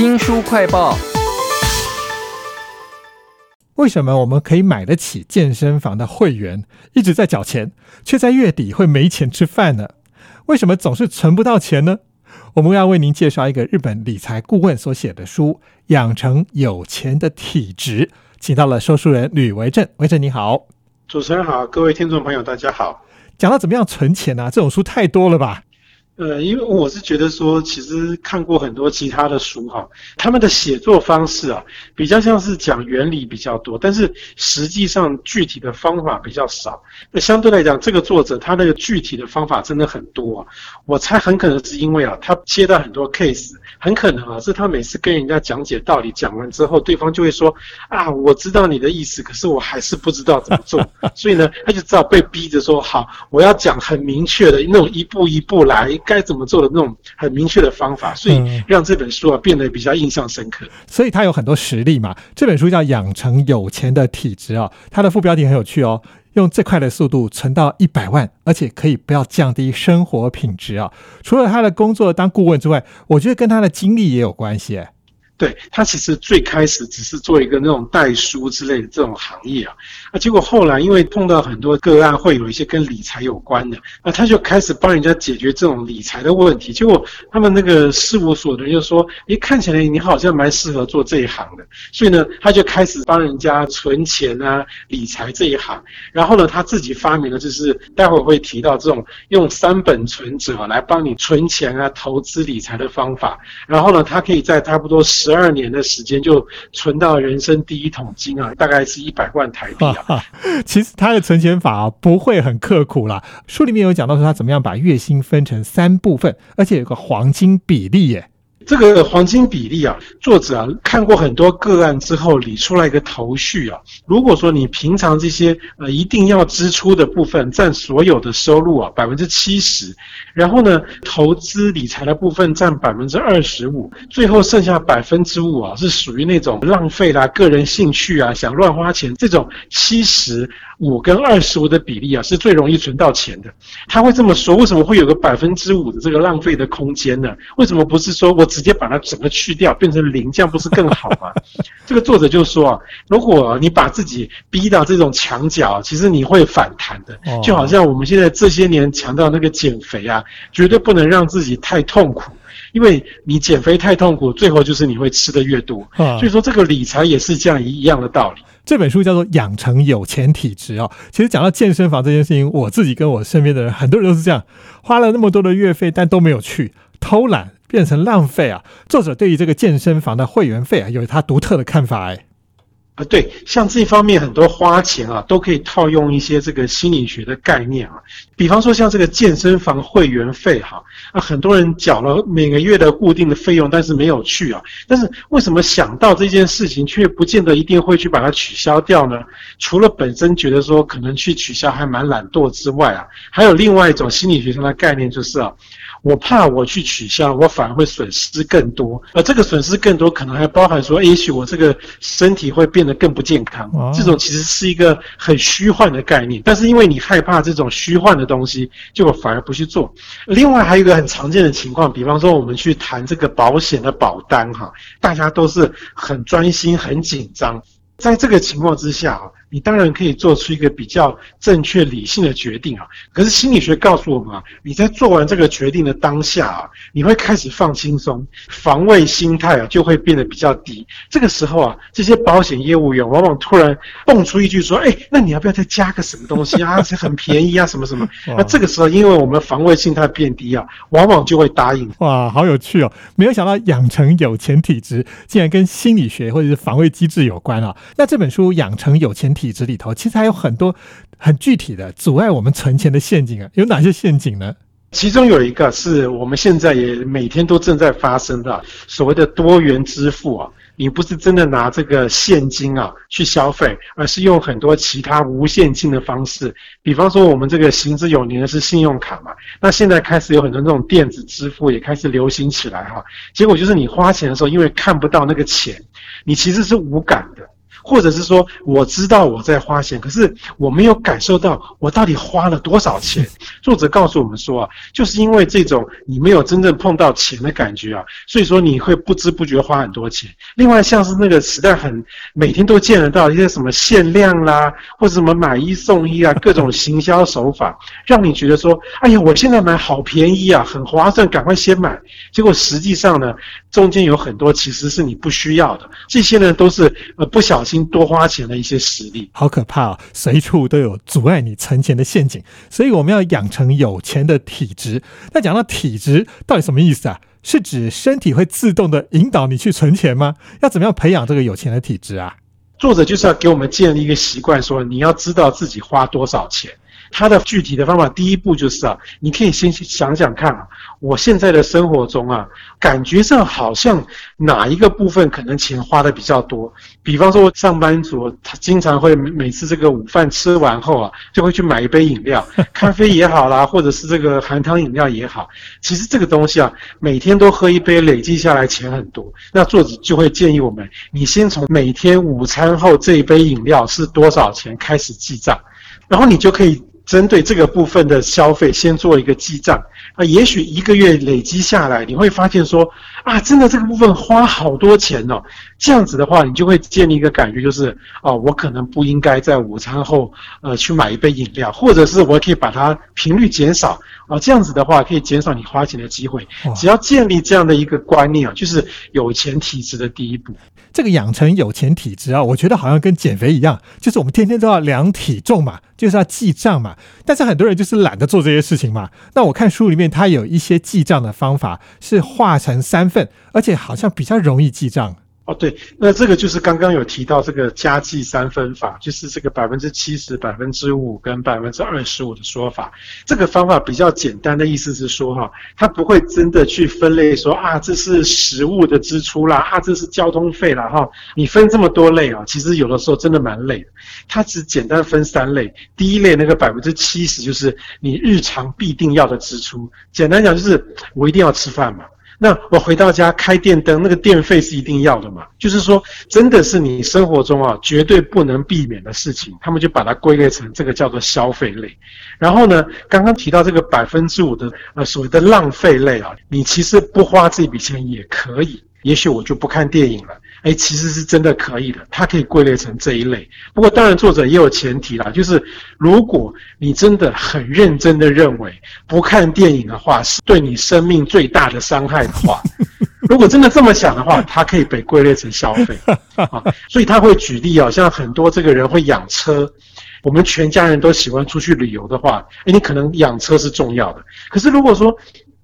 新书快报：为什么我们可以买得起健身房的会员，一直在缴钱，却在月底会没钱吃饭呢？为什么总是存不到钱呢？我们要为您介绍一个日本理财顾问所写的书《养成有钱的体质》，请到了说书人吕维正。维正你好，主持人好，各位听众朋友大家好。讲到怎么样存钱呢？这种书太多了吧？呃，因为我是觉得说，其实看过很多其他的书哈，他们的写作方式啊，比较像是讲原理比较多，但是实际上具体的方法比较少。那相对来讲，这个作者他那个具体的方法真的很多啊。我猜很可能是因为啊，他接到很多 case，很可能啊是他每次跟人家讲解道理讲完之后，对方就会说啊，我知道你的意思，可是我还是不知道怎么做，所以呢，他就只好被逼着说好，我要讲很明确的那种一步一步来。该怎么做的那种很明确的方法，所以让这本书啊变得比较印象深刻。所以他有很多实例嘛。这本书叫《养成有钱的体质》啊，它的副标题很有趣哦，用最快的速度存到一百万，而且可以不要降低生活品质啊。除了他的工作当顾问之外，我觉得跟他的经历也有关系。对他其实最开始只是做一个那种代书之类的这种行业啊，啊，结果后来因为碰到很多个案，会有一些跟理财有关的，那他就开始帮人家解决这种理财的问题。结果他们那个事务所的人就说：“诶，看起来你好像蛮适合做这一行的。”所以呢，他就开始帮人家存钱啊、理财这一行。然后呢，他自己发明了，就是待会会提到这种用三本存折来帮你存钱啊、投资理财的方法。然后呢，他可以在差不多十。十二年的时间就存到人生第一桶金啊，大概是一百万台币啊。其实他的存钱法不会很刻苦啦，书里面有讲到说他怎么样把月薪分成三部分，而且有个黄金比例耶。这个黄金比例啊，作者啊看过很多个案之后理出来一个头绪啊。如果说你平常这些呃一定要支出的部分占所有的收入啊百分之七十，然后呢投资理财的部分占百分之二十五，最后剩下百分之五啊是属于那种浪费啦、个人兴趣啊、想乱花钱这种七十五跟二十五的比例啊是最容易存到钱的。他会这么说，为什么会有个百分之五的这个浪费的空间呢？为什么不是说我？直接把它整个去掉，变成零，这样不是更好吗？这个作者就说啊，如果你把自己逼到这种墙角，其实你会反弹的。就好像我们现在这些年强调那个减肥啊，绝对不能让自己太痛苦，因为你减肥太痛苦，最后就是你会吃的越多。所以说，这个理财也是这样一样的道理。这本书叫做《养成有钱体质》啊，其实讲到健身房这件事情，我自己跟我身边的人，很多人都是这样，花了那么多的月费，但都没有去，偷懒。变成浪费啊！作者对于这个健身房的会员费啊，有他独特的看法哎。啊，对，像这方面很多花钱啊，都可以套用一些这个心理学的概念啊。比方说像这个健身房会员费哈，啊，很多人缴了每个月的固定的费用，但是没有去啊。但是为什么想到这件事情，却不见得一定会去把它取消掉呢？除了本身觉得说可能去取消还蛮懒惰之外啊，还有另外一种心理学上的概念就是啊。我怕我去取消，我反而会损失更多，而这个损失更多，可能还包含说，也许我这个身体会变得更不健康。这种其实是一个很虚幻的概念，但是因为你害怕这种虚幻的东西，就反而不去做。另外还有一个很常见的情况，比方说我们去谈这个保险的保单，哈，大家都是很专心、很紧张，在这个情况之下，啊。你当然可以做出一个比较正确理性的决定啊，可是心理学告诉我们啊，你在做完这个决定的当下啊，你会开始放轻松，防卫心态啊就会变得比较低。这个时候啊，这些保险业务员往往突然蹦出一句说：“哎，那你要不要再加个什么东西啊？这很便宜啊，什么什么。”那这个时候，因为我们防卫心态变低啊，往往就会答应。哇，好有趣哦！没有想到养成有钱体质竟然跟心理学或者是防卫机制有关啊。那这本书《养成有钱》。体制里头其实还有很多很具体的阻碍我们存钱的陷阱啊，有哪些陷阱呢？其中有一个是我们现在也每天都正在发生的所谓的多元支付啊，你不是真的拿这个现金啊去消费，而是用很多其他无现金的方式，比方说我们这个行之有年的是信用卡嘛，那现在开始有很多这种电子支付也开始流行起来哈，结果就是你花钱的时候，因为看不到那个钱，你其实是无感的。或者是说我知道我在花钱，可是我没有感受到我到底花了多少钱。作者告诉我们说啊，就是因为这种你没有真正碰到钱的感觉啊，所以说你会不知不觉花很多钱。另外像是那个时代很每天都见得到一些什么限量啦，或者什么买一送一啊，各种行销手法，让你觉得说，哎呀，我现在买好便宜啊，很划算，赶快先买。结果实际上呢，中间有很多其实是你不需要的，这些呢都是呃不小心多花钱的一些实力。好可怕哦，随处都有阻碍你存钱的陷阱，所以我们要养成有钱的体质。那讲到体质，到底什么意思啊？是指身体会自动的引导你去存钱吗？要怎么样培养这个有钱的体质啊？作者就是要给我们建立一个习惯，说你要知道自己花多少钱。他的具体的方法，第一步就是啊，你可以先想想看啊，我现在的生活中啊，感觉上好像哪一个部分可能钱花的比较多。比方说，上班族他经常会每次这个午饭吃完后啊，就会去买一杯饮料，咖啡也好啦，或者是这个含糖饮料也好。其实这个东西啊，每天都喝一杯，累积下来钱很多。那作者就会建议我们，你先从每天午餐后这一杯饮料是多少钱开始记账，然后你就可以。针对这个部分的消费，先做一个记账啊，也许一个月累积下来，你会发现说啊，真的这个部分花好多钱哦。这样子的话，你就会建立一个感觉，就是哦，我可能不应该在午餐后呃去买一杯饮料，或者是我可以把它频率减少啊。这样子的话，可以减少你花钱的机会。只要建立这样的一个观念啊，就是有钱体质的第一步。这个养成有钱体质啊，我觉得好像跟减肥一样，就是我们天天都要量体重嘛，就是要记账嘛。但是很多人就是懒得做这些事情嘛。那我看书里面，它有一些记账的方法是化成三份，而且好像比较容易记账。哦，对，那这个就是刚刚有提到这个加计三分法，就是这个百分之七十、百分之五跟百分之二十五的说法。这个方法比较简单的意思是说，哈，它不会真的去分类说啊，这是食物的支出啦，啊，这是交通费啦，哈，你分这么多类啊，其实有的时候真的蛮累的。它只简单分三类，第一类那个百分之七十就是你日常必定要的支出，简单讲就是我一定要吃饭嘛。那我回到家开电灯，那个电费是一定要的嘛？就是说，真的是你生活中啊绝对不能避免的事情，他们就把它归类成这个叫做消费类。然后呢，刚刚提到这个百分之五的呃所谓的浪费类啊，你其实不花这笔钱也可以，也许我就不看电影了。哎，其实是真的可以的，它可以归类成这一类。不过，当然作者也有前提啦，就是如果你真的很认真的认为不看电影的话是对你生命最大的伤害的话，如果真的这么想的话，它可以被归类成消费啊。所以他会举例啊，像很多这个人会养车，我们全家人都喜欢出去旅游的话，哎，你可能养车是重要的。可是如果说，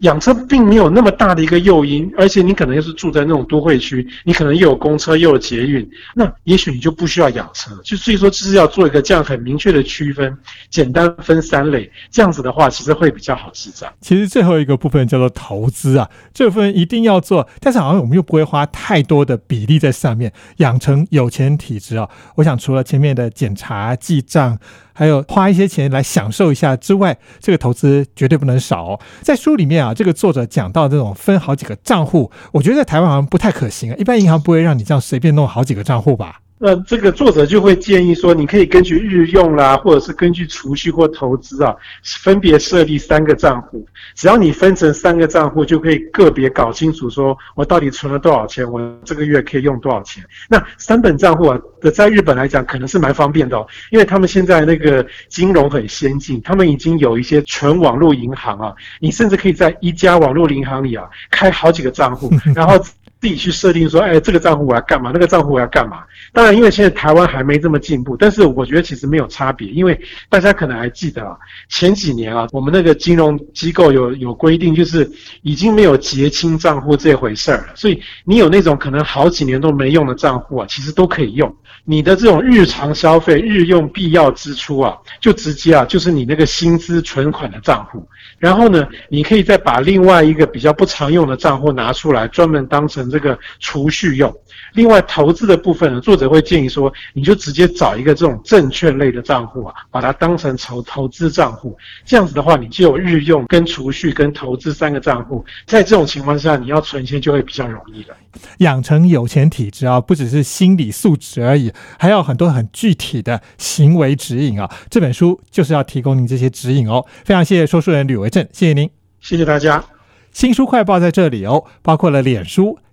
养车并没有那么大的一个诱因，而且你可能又是住在那种都会区，你可能又有公车又有捷运，那也许你就不需要养车。就所以说，就是要做一个这样很明确的区分，简单分三类，这样子的话，其实会比较好记账。其实最后一个部分叫做投资啊，这部分一定要做，但是好像我们又不会花太多的比例在上面，养成有钱体质啊。我想除了前面的检查记账。还有花一些钱来享受一下之外，这个投资绝对不能少哦。在书里面啊，这个作者讲到这种分好几个账户，我觉得在台湾好像不太可行啊。一般银行不会让你这样随便弄好几个账户吧？那这个作者就会建议说，你可以根据日用啦，或者是根据储蓄或投资啊，分别设立三个账户。只要你分成三个账户，就可以个别搞清楚，说我到底存了多少钱，我这个月可以用多少钱。那三本账户啊，在日本来讲可能是蛮方便的哦，因为他们现在那个金融很先进，他们已经有一些纯网络银行啊，你甚至可以在一家网络银行里啊开好几个账户，然后。自己去设定说，哎，这个账户我要干嘛？那个账户我要干嘛？当然，因为现在台湾还没这么进步，但是我觉得其实没有差别，因为大家可能还记得啊，前几年啊，我们那个金融机构有有规定，就是已经没有结清账户这回事儿了。所以你有那种可能好几年都没用的账户啊，其实都可以用。你的这种日常消费、日用必要支出啊，就直接啊，就是你那个薪资存款的账户。然后呢，你可以再把另外一个比较不常用的账户拿出来，专门当成这个储蓄用。另外，投资的部分呢，作者会建议说，你就直接找一个这种证券类的账户啊，把它当成投投资账户。这样子的话，你就有日用、跟储蓄、跟投资三个账户。在这种情况下，你要存钱就会比较容易了。养成有钱体质啊，不只是心理素质而已，还要很多很具体的行为指引啊。这本书就是要提供您这些指引哦。非常谢谢说书人吕维正，谢谢您，谢谢大家。新书快报在这里哦，包括了脸书、